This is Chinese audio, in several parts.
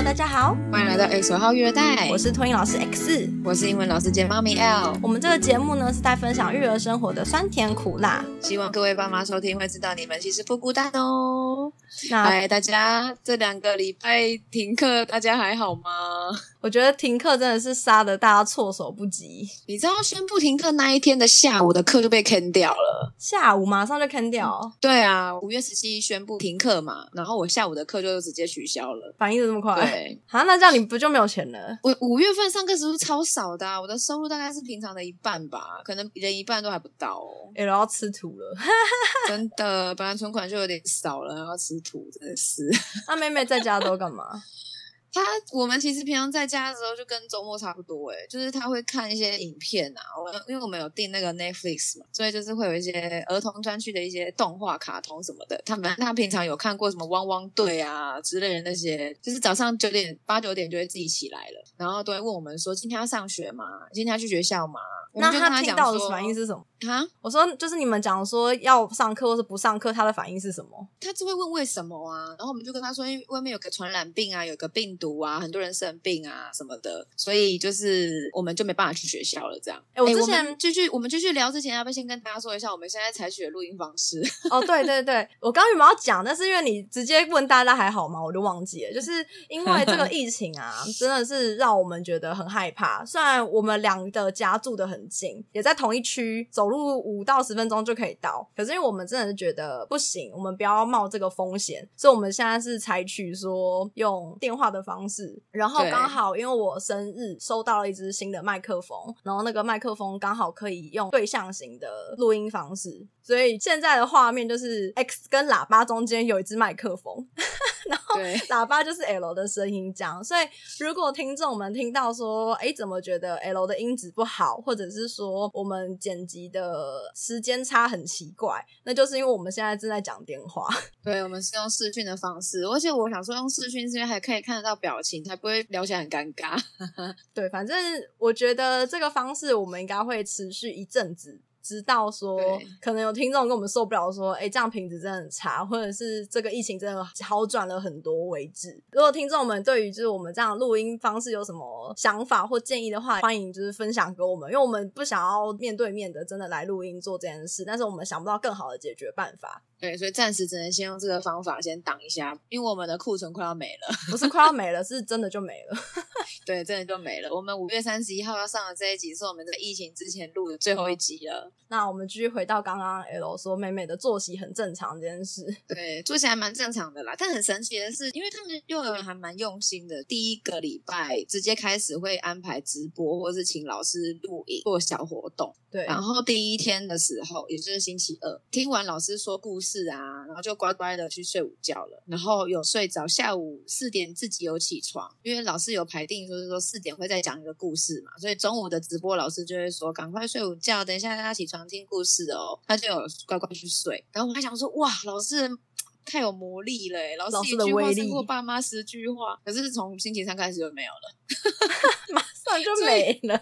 Hello，大家好，欢迎来到 X 号育儿袋，我是托婴老师 X，我是英文老师兼妈咪 L。我们这个节目呢是在分享育儿生活的酸甜苦辣，希望各位爸妈收听会知道你们其实不孤单哦。那嗨，大家这两个礼拜停课，大家还好吗？我觉得停课真的是杀的大家措手不及，你知道宣布停课那一天的下午的课就被坑掉了。下午马上就坑掉，对啊，五月十七宣布停课嘛，然后我下午的课就直接取消了。反应的这么快，对，好，那这样你不就没有钱了？我五月份上课时候超少的啊、我的收入大概是平常的一半吧，可能连一半都还不到哦。L 要吃土了，真的，本来存款就有点少了，然后吃土，真的是。那妹妹在家都干嘛？他我们其实平常在家的时候就跟周末差不多，诶，就是他会看一些影片啊。我因为我们有订那个 Netflix 嘛，所以就是会有一些儿童专区的一些动画、卡通什么的。他们他平常有看过什么汪汪队啊之类的那些，就是早上九点八九点就会自己起来了，然后都会问我们说今天要上学吗？今天要去学校吗？那他听讲到的反应是什么？啊，我说就是你们讲说要上课或是不上课，他的反应是什么？他就会问为什么啊，然后我们就跟他说，因为外面有个传染病啊，有个病毒啊，很多人生病啊什么的，所以就是我们就没办法去学校了。这样，哎我之们前继续我们继续聊之前，要不要先跟大家说一下，我们现在采取的录音方式？哦，对对对，我刚刚原本要讲，但是因为你直接问大家还好吗，我就忘记了。就是因为这个疫情啊，真的是让我们觉得很害怕。虽然我们两个家住的很近，也在同一区，走路五到十分钟就可以到，可是因为我们真的是觉得不行，我们不要冒这个风险，所以我们现在是采取说用电话的方式，然后刚好因为我生日收到了一支新的麦克风，然后那个麦克风刚好可以用对象型的录音方式，所以现在的画面就是 X 跟喇叭中间有一只麦克风，然后对喇叭就是 L 的声音这样。所以如果听众们听到说，哎，怎么觉得 L 的音质不好，或者是说我们剪辑的时间差很奇怪，那就是因为我们现在正在讲电话。对，我们是用视讯的方式，而且我想说用视讯是因为还可以看得到表情，才不会聊起来很尴尬。对，反正我觉得这个方式我们应该会持续一阵子。直到说，可能有听众跟我们受不了，说，哎、这样品质真的很差，或者是这个疫情真的好转了很多为止。如果听众们对于就是我们这样录音方式有什么想法或建议的话，欢迎就是分享给我们，因为我们不想要面对面的真的来录音做这件事，但是我们想不到更好的解决办法，对，所以暂时只能先用这个方法先挡一下，因为我们的库存快要没了。不是快要没了，是真的就没了。对，真的就没了。我们五月三十一号要上的这一集是我们在疫情之前录的最后一集了。那我们继续回到刚刚 L 说妹妹的作息很正常这件事。对，作息还蛮正常的啦。但很神奇的是，因为他们幼儿园还蛮用心的，第一个礼拜直接开始会安排直播，或是请老师录影做小活动。对，然后第一天的时候，也就是星期二，听完老师说故事是啊，然后就乖乖的去睡午觉了。然后有睡着，下午四点自己有起床，因为老师有排定，就是说四点会再讲一个故事嘛，所以中午的直播老师就会说赶快睡午觉，等一下要起床听故事哦。他就有乖乖去睡。然后我还想说，哇，老师。太有魔力了欸！老老师一句话胜过爸妈十句话，可是从星期三开始就没有了。马上就没了。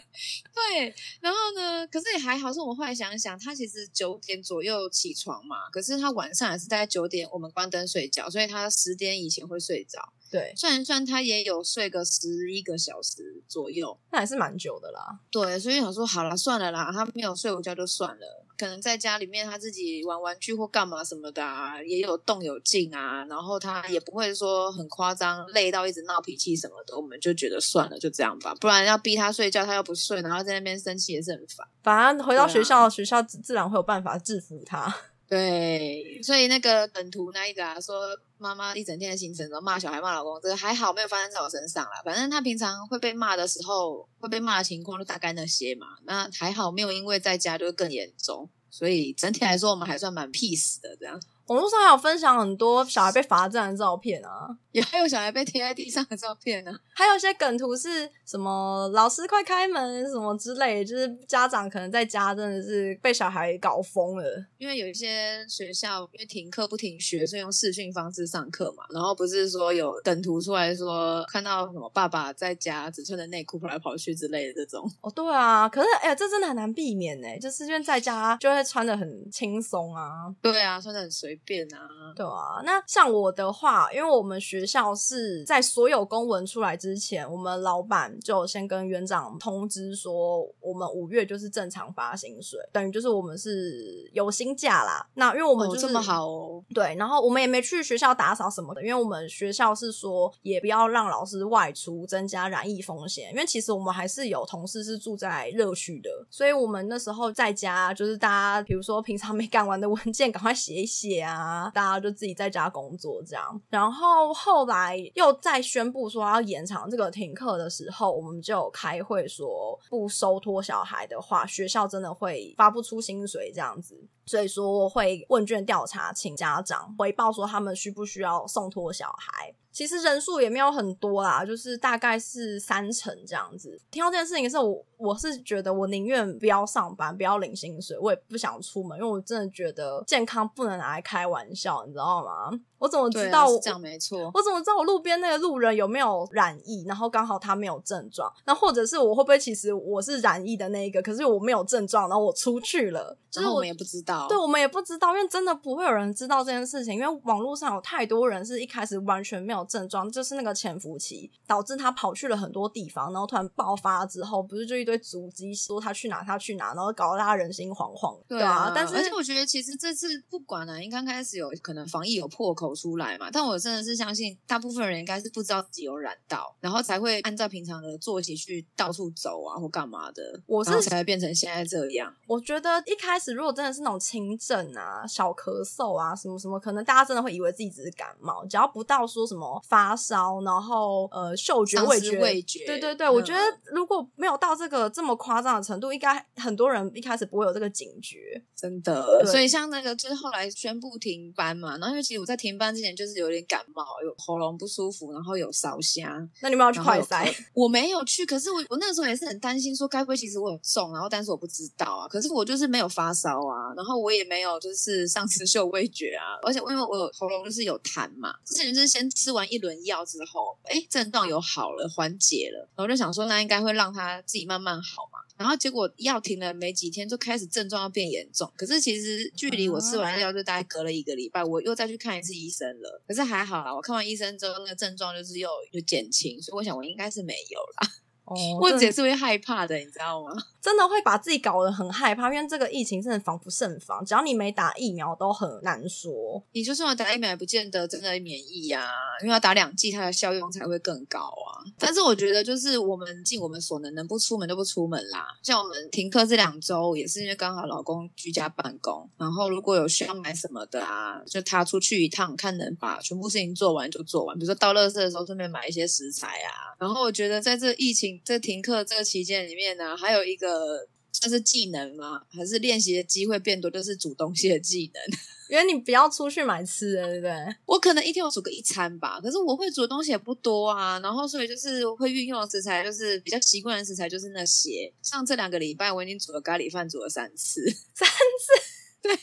对，然后呢？可是也还好，是我们后来想一想，他其实九点左右起床嘛，可是他晚上也是在九点我们关灯睡觉，所以他十点以前会睡着。对，算一算，他也有睡个十一个小时左右。那还是蛮久的啦。对，所以想说好了，算了啦，他没有睡午觉就算了。可能在家里面他自己玩玩具或干嘛什么的啊，也有动有静啊，然后他也不会说很夸张，累到一直闹脾气什么的，我们就觉得算了，就这样吧，不然要逼他睡觉，他又不睡，然后在那边生气也是很烦。反正回到学校，学校自自然会有办法制服他。对，所以那个本图那一个啊，说妈妈一整天的行程都骂小孩骂老公，这个还好没有发生在我身上啦。反正他平常会被骂的时候，会被骂的情况就大概那些嘛。那还好没有因为在家就更严重，所以整体来说我们还算蛮 peace 的这样。网络上还有分享很多小孩被罚站的照片啊，也还有小孩被贴在地上的照片呢、还有一些梗图是什么老师快开门什么之类，就是家长可能在家真的是被小孩搞疯了。因为有一些学校因为停课不停学，所以用视讯方式上课嘛。然后不是说有梗图出来说看到什么爸爸在家只穿着内裤跑来跑去之类的这种。哦，对啊，可是哎呀、这真的很难避免呢，就是因为在家就会穿的很轻松啊。对啊，穿的很随便啊。对啊，那像我的话，因为我们学校是在所有公文出来之前，我们老板就先跟园长通知说，我们五月就是正常发薪水，等于就是我们是有薪假啦。那因为我们就是、哦这么好哦，对，然后我们也没去学校打扫什么的，因为我们学校是说也不要让老师外出，增加染疫风险。因为其实我们还是有同事是住在热区的，所以我们那时候在家就是大家，比如说平常没干完的文件，赶快写一写啊，啊大家就自己在家工作这样。然后后来又再宣布说要延长这个停课的时候，我们就开会说不收托小孩的话，学校真的会发不出薪水这样子。所以说会问卷调查，请家长回报说他们需不需要送托小孩。其实人数也没有很多啦，就是大概是三成这样子。听到这件事情的时候，我我是觉得我宁愿不要上班，不要领薪水，我也不想出门，因为我真的觉得健康不能拿来开玩笑，你知道吗？我怎么知道这样没错。我怎么知道我路边那个路人有没有染疫？然后刚好他没有症状，那或者是我会不会其实我是染疫的那一个，可是我没有症状，然后我出去了，就是我然后我们也不知道，对，我们也不知道，因为真的不会有人知道这件事情，因为网络上有太多人是一开始完全没有症状，就是那个潜伏期，导致他跑去了很多地方，然后突然爆发之后，不是就一堆足迹说他去哪他去哪，然后搞得大家人心惶惶，对啊，但是而且我觉得其实这次不管啊，因为刚开始有可能防疫有破口出来嘛，但我真的是相信大部分人应该是不知道自己有染到，然后才会按照平常的作息去到处走啊或干嘛的，我是才会变成现在这样。我觉得一开始如果真的是那种轻症啊、小咳嗽啊什么什么，可能大家真的会以为自己只是感冒，只要不到说什么发烧，然后呃嗅觉、味觉、味觉对对对，我觉得嗯如果没有到这个这么夸张的程度，应该很多人一开始不会有这个警觉。真的，所以像那个就是后来宣布停班嘛，然后因为其实我在停班之前就是有点感冒，有喉咙不舒服，然后有烧香，那你们要去快筛？我没有去，可是我我那时候也是很担心，说该不会其实我有中，然后但是我不知道啊。可是我就是没有发烧啊，然后我也没有就是丧失嗅味觉啊，而且因为我喉咙就是有痰嘛，之前就是先吃完一轮药之后，哎，症状有好了，缓解了，然后就想说那应该会让他自己慢慢好嘛。然后结果药停了没几天，就开始症状要变严重。可是其实距离我吃完药就大概隔了一个礼拜，我又再去看一次医生了。可是还好啦，我看完医生之后，那个症状就是又又减轻，所以我想我应该是没有啦。哦我姐是会害怕的，你知道吗？真的会把自己搞得很害怕，因为这个疫情真的防不胜防，只要你没打疫苗都很难说。你就算要打疫苗，也不见得真的免疫啊，因为要打两剂，它的效用才会更高啊。但是我觉得，就是我们尽我们所能，能不出门就不出门啦。像我们停课这两周，也是因为刚好老公居家办公，然后如果有需要买什么的啊，就他出去一趟，看能把全部事情做完就做完。比如说到垃圾的时候，顺便买一些食材啊。然后我觉得在这疫情这停课这个期间里面呢、还有一个。算是技能吗？还是练习的机会变多？就是煮东西的技能。因为你不要出去买吃的，对不对？我可能一天我煮个一餐吧，可是我会煮的东西也不多啊，然后所以就是会运用的食材，就是比较习惯的食材就是那些。像这两个礼拜，我已经煮了咖喱饭，煮了三次，三次，对，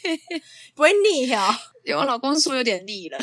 不会腻哦。因为我老公说有点腻了。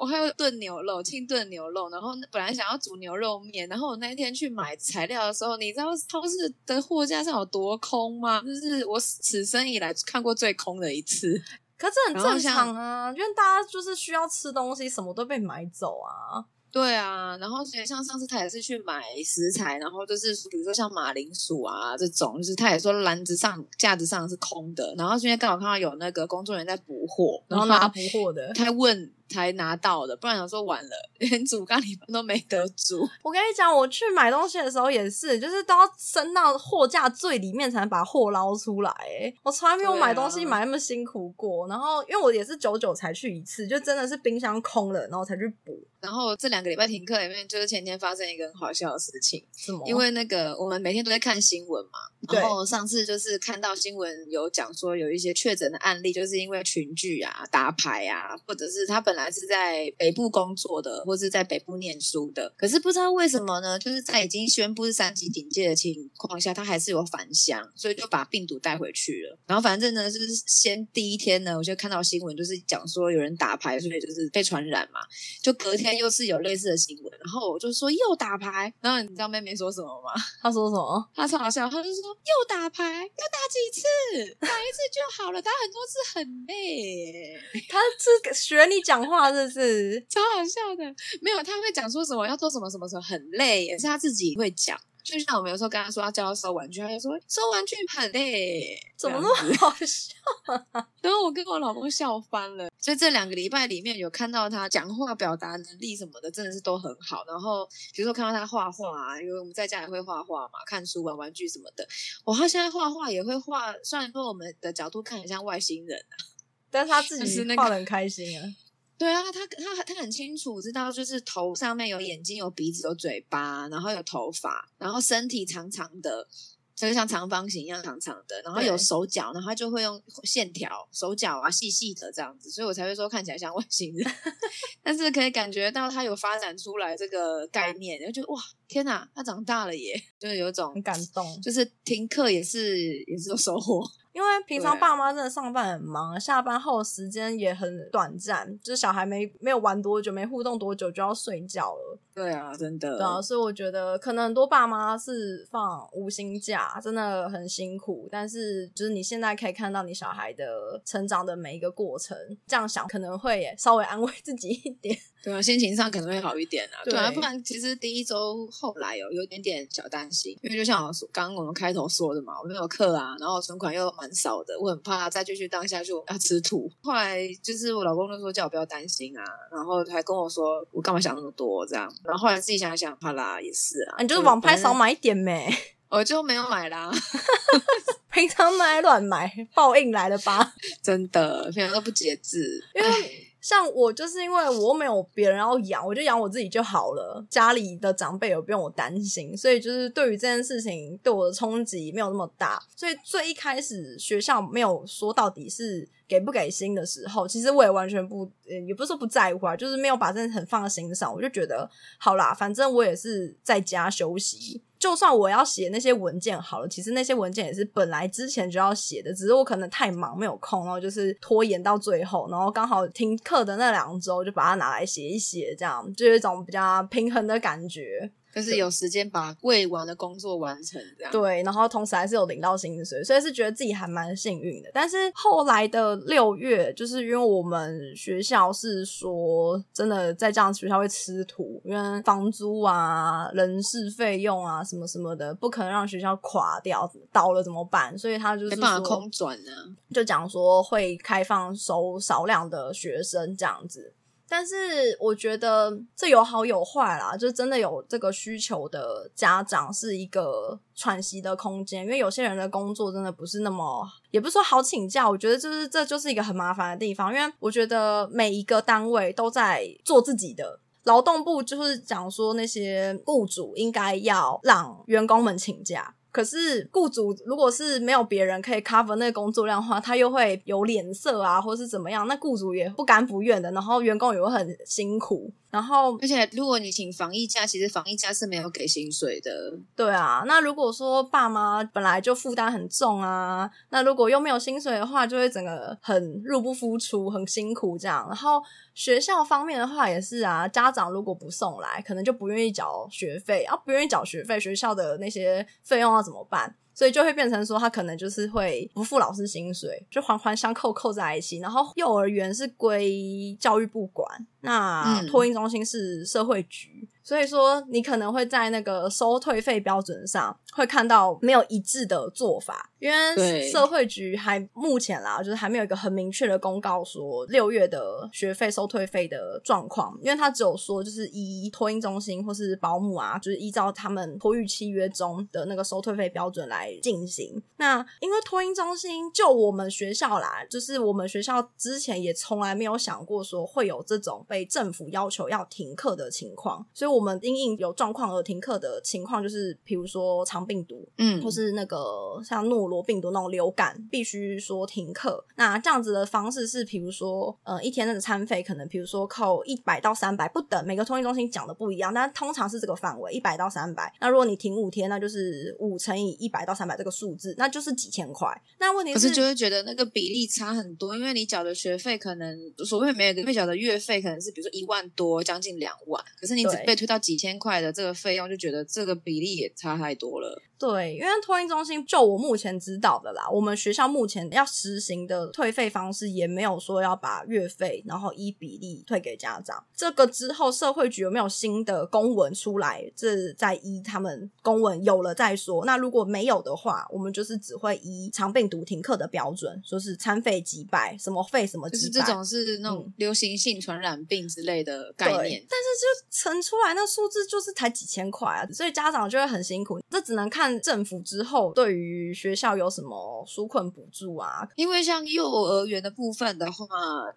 我还有炖牛肉，清炖牛肉，然后本来想要煮牛肉面，然后我那一天去买材料的时候，你知道超市的货架上有多空吗？就是我此生以来看过最空的一次。可是很 正常啊，因为大家就是需要吃东西，什么都被买走啊。对啊，然后所以像上次他也是去买食材，然后就是比如说像马铃薯啊这种，就是他也说篮子上架子上是空的，然后今天刚好看到有那个工作人员在补货，然后拿补货的。他问才拿到的，不然想说晚了，连煮咖喱饭都没得煮。我跟你讲，我去买东西的时候也是，就是都要升到货架最里面才能把货捞出来。哎，我从来没有买东西买那么辛苦过。然后，因为我也是久久才去一次，就真的是冰箱空了，然后才去补。然后这两个礼拜停课里面，就是前天发生一个很好笑的事情，什么？因为那个我们每天都在看新闻嘛，然后上次就是看到新闻有讲说有一些确诊的案例，就是因为群聚啊、打牌啊，或者是他本来。来是在北部工作的，或是在北部念书的，可是不知道为什么呢，就是在已经宣布是三级警戒的情况下，他还是有返乡，所以就把病毒带回去了。然后反正呢，就是先第一天呢，我就看到新闻，就是讲说有人打牌，所以就是被传染嘛。就隔天又是有类似的新闻，然后我就说又打牌，然后你知道妹妹说什么吗？她说什么？她超好笑，她就说又打牌，要打几次？打一次就好了，打很多次很累。她是学你讲话，是不是？超好笑的，没有他会讲说什么要做什么什么什么很累，也是他自己会讲。就像我们有时候跟他说要叫他收玩具，他就说收玩具很累，怎么那么好笑？然后我跟我老公笑翻了。所以这两个礼拜里面有看到他讲话表达能力什么的，真的是都很好。然后比如说看到他画画，因为我们在家也会画画嘛，看书、玩玩具什么的。哇，他现在画画也会画，虽然说我们的角度看很像外星人啊，但是他自 己画的很开心啊。对啊，他他他很清楚知道，就是头上面有眼睛、有鼻子、有嘴巴，然后有头发，然后身体长长的，就像长方形一样长长的，然后有手脚，然后他就会用线条手脚啊细细的这样子，所以我才会说看起来像外星人，但是可以感觉到他有发展出来这个概念，然后就哇天哪，他长大了耶，就是有种很感动，就是听课也是也是有收获。因为平常爸妈真的上班很忙，下班后时间也很短暂，就是小孩没没有玩多久，没互动多久就要睡觉了。对啊，真的。对啊，所以我觉得可能很多爸妈是放无薪假，真的很辛苦。但是就是你现在可以看到你小孩的成长的每一个过程，这样想可能会稍微安慰自己一点。对啊，心情上可能会好一点啊。对啊，不然其实第一周后来有有点点小担心，因为就像我说刚刚我们开头说的嘛，我没有课啊，然后存款又蛮少的，我很怕再继续当下去要吃土。后来就是我老公就说叫我不要担心啊，然后还跟我说我干嘛想那么多这样。然后后来自己想想，好啦，也是啊，你就是网拍少买一点呗，我就没有买啦。平常买乱买，报应来了吧？真的，平常都不节制，因为。像我就是因为我没有别人要养，我就养我自己就好了。家里的长辈也不用我担心，所以就是对于这件事情对我的冲击没有那么大。所以最一开始学校没有说到底是给不给薪的时候，其实我也完全不，也不是说不在乎啊，就是没有把这件事很放在心上。我就觉得好啦，反正我也是在家休息。就算我要写那些文件好了，其实那些文件也是本来之前就要写的，只是我可能太忙没有空，然后就是拖延到最后，然后刚好听课的那两周就把它拿来写一写，这样就有一种比较平衡的感觉。就是有时间把未完的工作完成，这样对，然后同时还是有领到薪水，所以是觉得自己还蛮幸运的。但是后来的六月，就是因为我们学校是说，真的在这样学校会吃土，因为房租啊、人事费用啊什么什么的，不可能让学校垮掉，倒了怎么办？所以他就是没办法空转呢，就讲说会开放收少量的学生这样子。但是我觉得这有好有坏啦，就是真的有这个需求的家长是一个喘息的空间，因为有些人的工作真的不是那么，也不是说好请假，我觉得就是这就是一个很麻烦的地方，因为我觉得每一个单位都在做自己的，劳动部就是讲说那些雇主应该要让员工们请假。可是雇主如果是没有别人可以 cover 那个工作量的话，他又会有脸色啊，或是怎么样？那雇主也不甘不愿的，然后员工也会很辛苦。然后，而且如果你请防疫假，其实防疫假是没有给薪水的。对啊，那如果说爸妈本来就负担很重啊，那如果又没有薪水的话，就会整个很入不敷出，很辛苦这样。然后学校方面的话也是啊，家长如果不送来，可能就不愿意缴学费，啊，不愿意缴学费，学校的那些费用要怎么办？所以就会变成说，他可能就是会不付老师薪水，就环环相扣扣在一起。然后幼儿园是归教育部管，那托婴中心是社会局。所以说，你可能会在那个收退费标准上会看到没有一致的做法，因为社会局还目前啦，就是还没有一个很明确的公告说六月的学费收退费的状况，因为他只有说就是依托婴中心或是保姆啊，就是依照他们托育契约中的那个收退费标准来进行。那因为托婴中心就我们学校啦，就是我们学校之前也从来没有想过说会有这种被政府要求要停课的情况，所以我。我们因应有状况而停课的情况，就是比如说长肠病毒，嗯或是那个像诺罗病毒那种流感，必须说停课。那这样子的方式是，比如说，呃，一天那个餐费可能，比如说扣一百到三百不等，每个通讯中心讲的不一样，但通常是这个范围，一百到三百。那如果你停五天，那就是五乘以一百到三百这个数字，那就是几千块。那问题可是就会觉得那个比例差很多，因为你缴的学费可能所谓每个月缴的月费可能是比如说一万多，将近两万，可是你只被推到几千块的这个费用，就觉得这个比例也差太多了。对，因为托运中心就我目前知道的啦，我们学校目前要实行的退费方式也没有说要把月费然后依比例退给家长。这个之后社会局有没有新的公文出来，这再依他们公文有了再说。那如果没有的话，我们就是只会依长病毒停课的标准，说是餐费几百，什么费什么几百。就是这种是那种流行性传染病之类的概对念，但是就乘出来那数字就是才几千块啊，所以家长就会很辛苦。这只能看政府之后对于学校有什么纾困补助啊。因为像幼儿园的部分的话，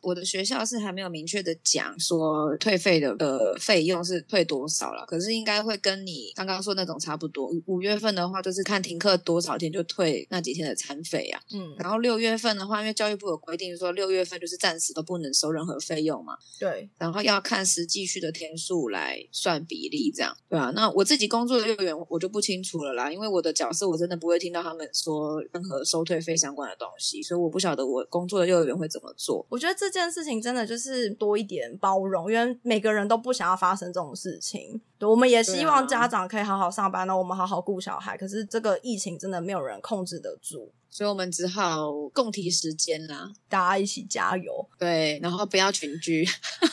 我的学校是还没有明确的讲说退费的呃费用是退多少了，可是应该会跟你刚刚说那种差不多。五五月份的话，就是看停课多少天就退那几天的餐费啊。嗯，然后六月份的话，因为教育部有规定说六月份就是暂时都不能收任何费用嘛，对，然后要看实际去的天数来算比例，这样对啊。那我自己工作的幼儿园我就不清楚了啦，因为我的角色我真的不会听到他们说任何收退费相关的东西，所以我不晓得我工作的幼儿园会怎么做。我觉得这件事情真的就是多一点包容，因为每个人都不想要发生这种事情。对，我们也希望家长可以好好上班，那我们好好顾小孩。可是这个疫情真的没有人控制得住，所以我们只好共提时间啦，大家一起加油。对，然后不要群居。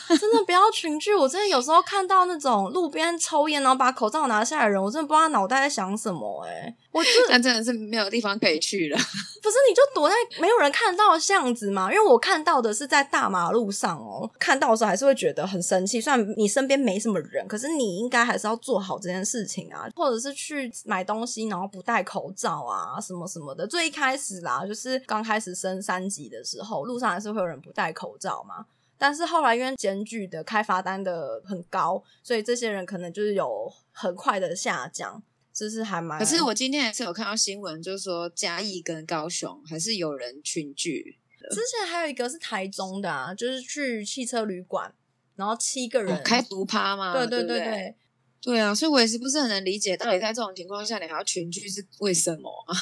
真的不要群聚，我真的有时候看到那种路边抽烟然后把口罩拿下来的人，我真的不知道他脑袋在想什么、欸。我就但真的是没有地方可以去了。不是你就躲在没有人看到的巷子嘛？因为我看到的是在大马路上哦，看到的时候还是会觉得很生气。虽然你身边没什么人，可是你应该还是要做好这件事情啊，或者是去买东西然后不戴口罩啊，什么什么的。最一开始啦，就是刚开始升三级的时候，路上还是会有人不戴口罩嘛。但是后来因为检举的开罚单的很高，所以这些人可能就是有很快的下降，就是还蛮。可是我今天也是有看到新闻，就是说嘉义跟高雄还是有人群聚。之前还有一个是台中的啊，就是去汽车旅馆，然后七个人、哦开独趴嘛？对对对不对对，对啊，所以我也是不是很能理解，到底在这种情况下你还要群聚是为什么啊？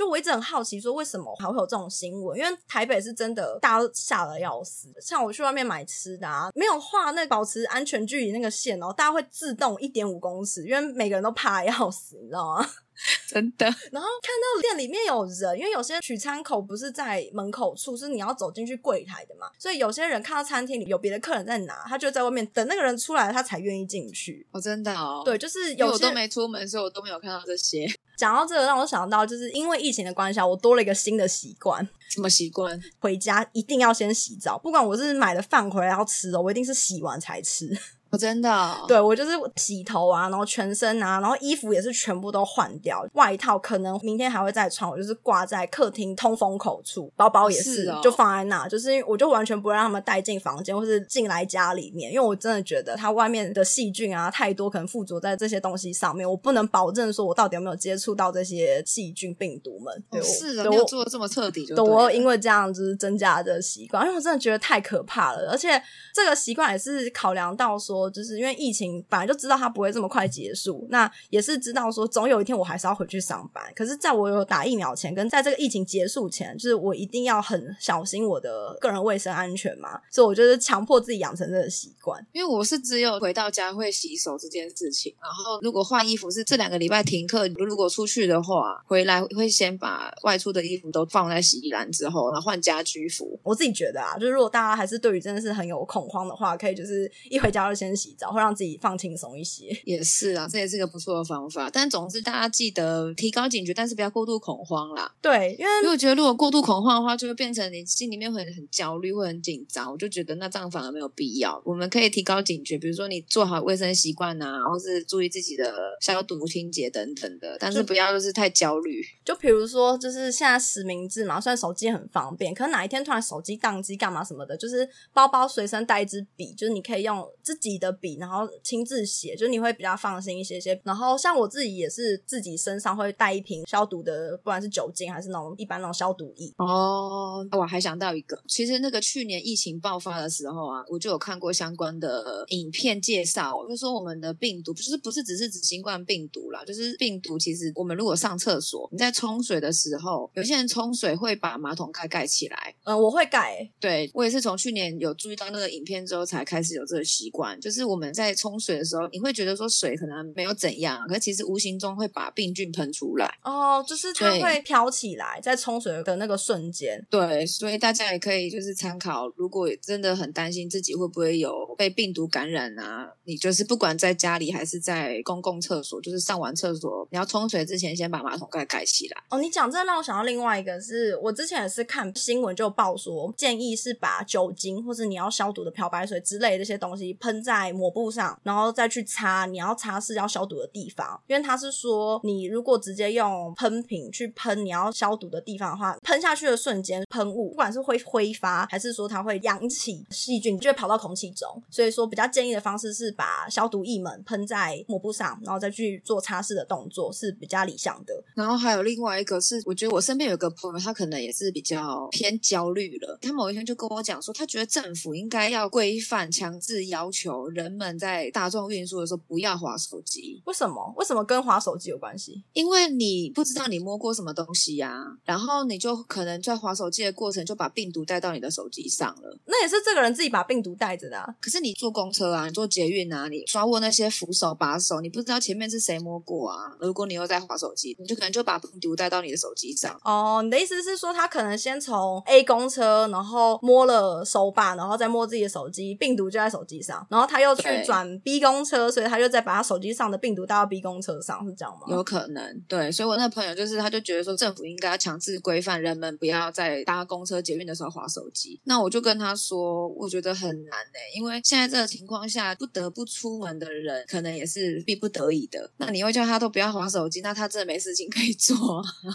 就我一直很好奇，说为什么还会有这种新闻？因为台北是真的大家都吓得要死，像我去外面买吃的啊，没有画那保持安全距离那个线哦，大家会自动一点五公尺，因为每个人都怕得要死，你知道吗？真的，然后看到店里面有人，因为有些取餐口不是在门口处，是你要走进去柜台的嘛，所以有些人看到餐厅里有别的客人在拿，他就在外面等那个人出来，他才愿意进去。哦，真的哦。对，就是有些我都没出门，所以我都没有看到这些。讲到这个，让我想到就是因为疫情的关系啊，我多了一个新的习惯，什么习惯？回家一定要先洗澡，不管我是买了饭回来要吃哦，我一定是洗完才吃。哦，真的、哦。对我就是洗头啊，然后全身啊，然后衣服也是全部都换掉，外套可能明天还会再穿，我就是挂在客厅通风口处，包包也是就放在那，就是因为我就完全不会让他们带进房间或是进来家里面，因为我真的觉得它外面的细菌啊太多，可能附着在这些东西上面，我不能保证说我到底有没有接触到这些细菌病毒们。对，哦、我是的，没有做的这么彻底就对，我因为这样就是增加了这个习惯，因为我真的觉得太可怕了，而且这个习惯也是考量到说，就是因为疫情本来就知道它不会这么快结束，那也是知道说总有一天我还是要回去上班。可是，在我有打疫苗前，跟在这个疫情结束前，就是我一定要很小心我的个人卫生安全嘛，所以我就是强迫自己养成这个习惯。因为我是只有回到家会洗手这件事情，然后如果换衣服是这两个礼拜停课，如果出去的话，回来会先把外出的衣服都放在洗衣篮之后，然后换家居服。我自己觉得啊，就是如果大家还是对于真的是很有恐慌的话，可以就是一回家就先洗澡，会让自己放轻松一些。也是啊，这也是个不错的方法。但总之，大家记得提高警觉，但是不要过度恐慌啦。对，因为因为我觉得，如果过度恐慌的话，就会变成你心里面会很焦虑，会很紧张。我就觉得那这样反而没有必要。我们可以提高警觉，比如说你做好卫生习惯啊，或是注意自己的消毒、清洁等等的，但是不要就是太焦虑。就比如说，就是现在实名制嘛，虽然手机很方便，可是哪一天突然手机宕机干嘛什么的，就是包包随身带一支笔，就是你可以用自己的笔，然后亲自写，就你会比较放心一些些。然后像我自己也是自己身上会带一瓶消毒的，不管是酒精还是那种一般那种消毒液。哦，我还想到一个，其实那个去年疫情爆发的时候啊，我就有看过相关的影片介绍，就说我们的病毒就是不是只是指新冠病毒啦，就是病毒其实我们如果上厕所，你在冲水的时候，有些人冲水会把马桶盖盖起来。嗯，我会盖、欸，对我也是从去年有注意到那个影片之后，才开始有这个习惯。就是我们在冲水的时候，你会觉得说水可能没有怎样，可是其实无形中会把病菌喷出来。哦，就是它会飘起来，在冲水的那个瞬间。对，所以大家也可以就是参考，如果真的很担心自己会不会有被病毒感染啊，你就是不管在家里还是在公共厕所，就是上完厕所，你要冲水之前先把马桶盖盖起来。哦，你讲这让我想到另外一个是，我之前也是看新闻就报说，建议是把酒精或是你要消毒的漂白水之类的这些东西喷在在抹布上，然后再去擦你要擦拭要消毒的地方，因为他是说，你如果直接用喷瓶去喷你要消毒的地方的话，喷下去的瞬间，喷雾不管是会挥发还是说它会扬起细菌，就会跑到空气中，所以说比较建议的方式是把消毒液门喷在抹布上，然后再去做擦拭的动作是比较理想的。然后还有另外一个是，我觉得我身边有个朋友，他可能也是比较偏焦虑了。他某一天就跟我讲说，他觉得政府应该要规范、强制要求人们在大众运输的时候不要划手机，为什么？为什么跟滑手机有关系？因为你不知道你摸过什么东西呀、然后你就可能在划手机的过程就把病毒带到你的手机上了。那也是这个人自己把病毒带着的、啊。可是你坐公车啊，你坐捷运啊，你抓握那些扶手把手，你不知道前面是谁摸过啊。如果你又在划手机，你就可能就把病毒带到你的手机上。哦，你的意思是说，他可能先从 A 公车，然后摸了手把，然后再摸自己的手机，病毒就在手机上，然后他又去转 B 公车，所以他就再把他手机上的病毒带到 B 公车上，是这样吗？有可能，对，所以我那个朋友就是，他就觉得说政府应该要强制规范人们不要在搭公车、捷运的时候划手机。那我就跟他说，我觉得很难呢、因为现在这个情况下，不得不出门的人，可能也是逼不得已的。那你会叫他都不要划手机，那他真的没事情可以做。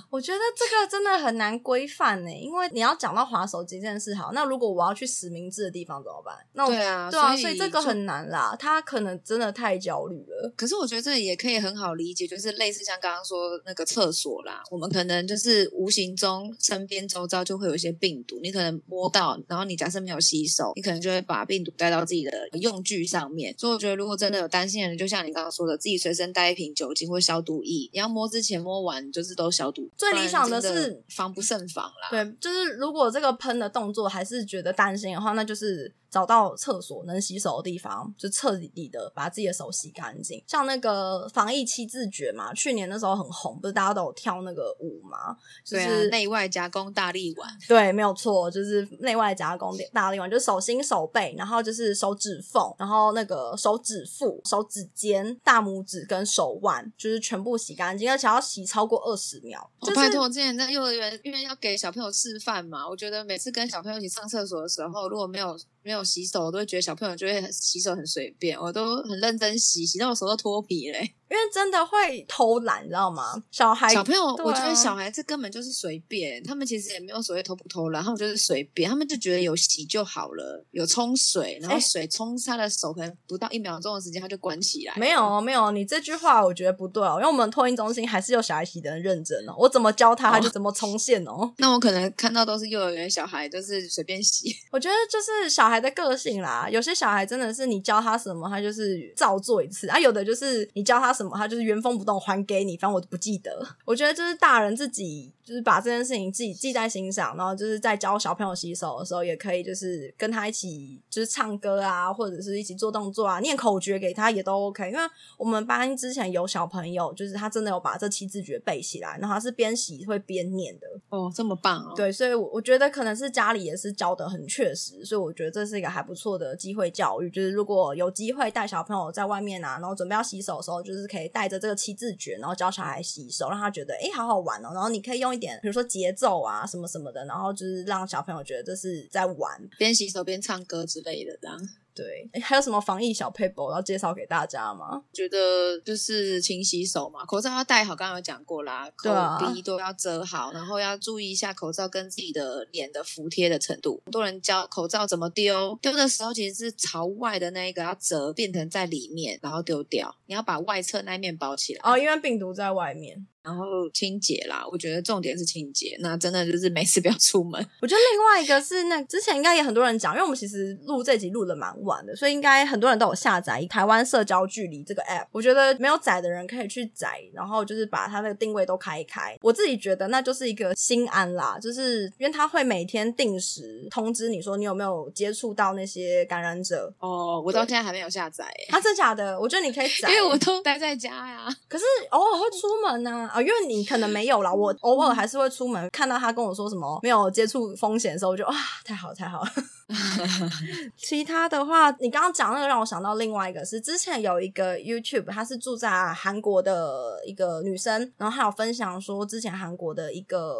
我觉得这个真的很难规范呢，因为你要讲到划手机这件事，好，那如果我要去实名制的地方怎么办？那我对啊，对啊，所所以这个就很难啦，他可能真的太焦虑了。可是我觉得这也可以很好理解，就是类似像刚刚说那个厕所啦，我们可能就是无形中身边周遭就会有一些病毒，你可能摸到，然后你假设没有洗手，你可能就会把病毒带到自己的用具上面。所以我觉得如果真的有担心的人，就像你刚刚说的，自己随身带一瓶酒精或消毒液，你要摸之前摸完就是都消毒。最理想的是防不胜防啦。对，就是如果这个喷的动作还是觉得担心的话，那就是找到厕所能洗手的地方，就彻底的把自己的手洗干净。像那个防疫七字诀嘛，去年那时候很红，不是大家都有跳那个舞吗？就是，内外夹攻大力丸。对，没有错，就是内外夹攻大力丸，就是手心、手背，然后就是手指缝，然后那个手指腹、手指尖、大拇指跟手腕，就是全部洗干净，而且要洗超过二十秒。就是我拜托，我之前在幼儿园，因为要给小朋友示范嘛，我觉得每次跟小朋友一起上厕所的时候，如果没有没有洗手，我都会觉得小朋友就会洗手很随便，我都很认真洗，洗到我手都脱皮嘞。因为真的会偷懒，你知道吗？小孩小朋友，啊我觉得小孩子根本就是随便，他们其实也没有所谓偷不偷懒，他们就是随便，他们就觉得有洗就好了，有冲水，然后哎水冲他的手，可能不到一秒钟的时间他就关起来。没有哦没有，你这句话我觉得不对哦，因为我们托婴中心还是有小孩洗的很认真哦，我怎么教他他就怎么冲线哦。那我可能看到都是幼儿园小孩，都是随便洗。我觉得就是小孩的个性啦，有些小孩真的是你教他什么，他就是照做一次啊；有的就是你教他什么，他就是原封不动还给你，反正我都不记得。我觉得就是大人自己就是把这件事情自己记在心上，然后就是在教小朋友洗手的时候，也可以就是跟他一起就是唱歌啊，或者是一起做动作啊，念口诀给他也都 OK。因为我们班之前有小朋友，就是他真的有把这七字诀背起来，然后他是边洗会边念的。哦，这么棒哦！对，所以我我觉得可能是家里也是教的很确实，所以我觉得这是一个还不错的机会教育。就是如果有机会带小朋友在外面啊，然后准备要洗手的时候，就是可以带着这个七字诀，然后教小孩洗手，让他觉得哎好好玩哦。然后你可以用一点，比如说节奏啊什么什么的，然后就是让小朋友觉得这是在玩。边洗手边唱歌之类的，这样。对，诶还有什么防疫小 paper 要介绍给大家吗？觉得就是勤洗手嘛，口罩要戴好，刚刚有讲过啦，口鼻都要遮好，然后要注意一下口罩跟自己的脸的服帖的程度。很多人教口罩怎么丢，丢的时候其实是朝外的那一个要折，变成在里面，然后丢掉。你要把外侧那一面包起来，哦，因为病毒在外面。然后清洁啦。我觉得重点是清洁，那真的就是每次不要出门。我觉得另外一个是那之前应该也很多人讲，因为我们其实录这集录的蛮晚的，所以应该很多人都有下载台湾社交距离这个 app。我觉得没有载的人可以去载，然后就是把它那个定位都开一开。我自己觉得那就是一个心安啦，就是因为它会每天定时通知你说你有没有接触到那些感染者。哦，我到现在还没有下载耶，啊，真假的？我觉得你可以载，因为我都待在家呀。可是偶尔会出门呐、啊，因为你可能没有啦，我偶尔还是会出门，看到他跟我说什么没有接触风险的时候，我就啊，太好了太好了。其他的话，你刚刚讲那个让我想到另外一个是，之前有一个 YouTube，她是住在韩国的一个女生，然后她有分享说之前韩国的一个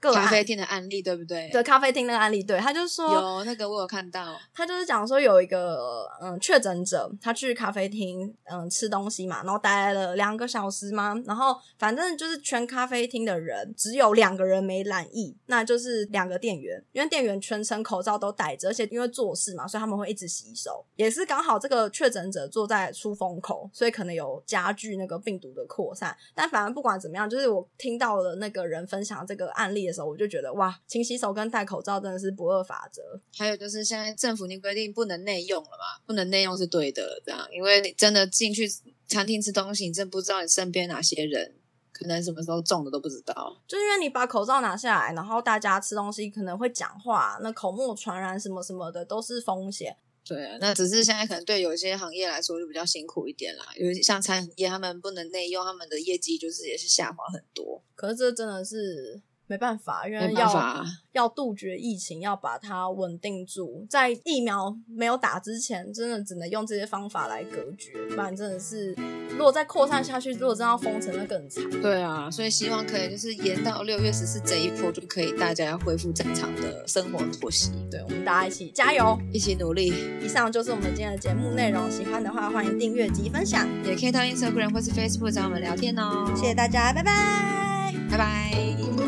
个咖啡厅的案例对不对？对咖啡厅那个案例，对，他就说有那个我有看到，他就是讲说有一个嗯确诊者，他去咖啡厅嗯吃东西嘛，然后待了两个小时嘛，然后反正就是全咖啡厅的人只有两个人没染疫，那就是两个店员，因为店员全程口罩都戴着，而且因为做事嘛，所以他们会一直洗手，也是刚好这个确诊者坐在出风口，所以可能有加剧那个病毒的扩散。但反正不管怎么样，就是我听到了那个人分享这个案例的时候，我就觉得哇，勤洗手跟戴口罩真的是不二法则。还有就是现在政府已经规定不能内用了嘛，不能内用是对的了，这样，因为你真的进去餐厅吃东西，你真不知道你身边哪些人可能什么时候中的都不知道。就是因为你把口罩拿下来，然后大家吃东西可能会讲话，那口沫传染什么什么的都是风险。对啊，那只是现在可能对有些行业来说就比较辛苦一点啦，尤其像餐饮业，他们不能内用，他们的业绩就是也是下滑很多，可是这真的是没办法，因为要。要杜绝疫情，要把它稳定住，在疫苗没有打之前，真的只能用这些方法来隔绝，不然真的是如果再扩散下去，如果真要封城，那更惨。对啊，所以希望可以就是延到六月十四这一波，就可以大家恢复正常的生活作息，对，我们大家一起加油！一起努力。以上就是我们今天的节目内容，喜欢的话欢迎订阅及分享，也可以到 Instagram 或是 Facebook 找我们聊天哦。谢谢大家，拜拜。拜拜。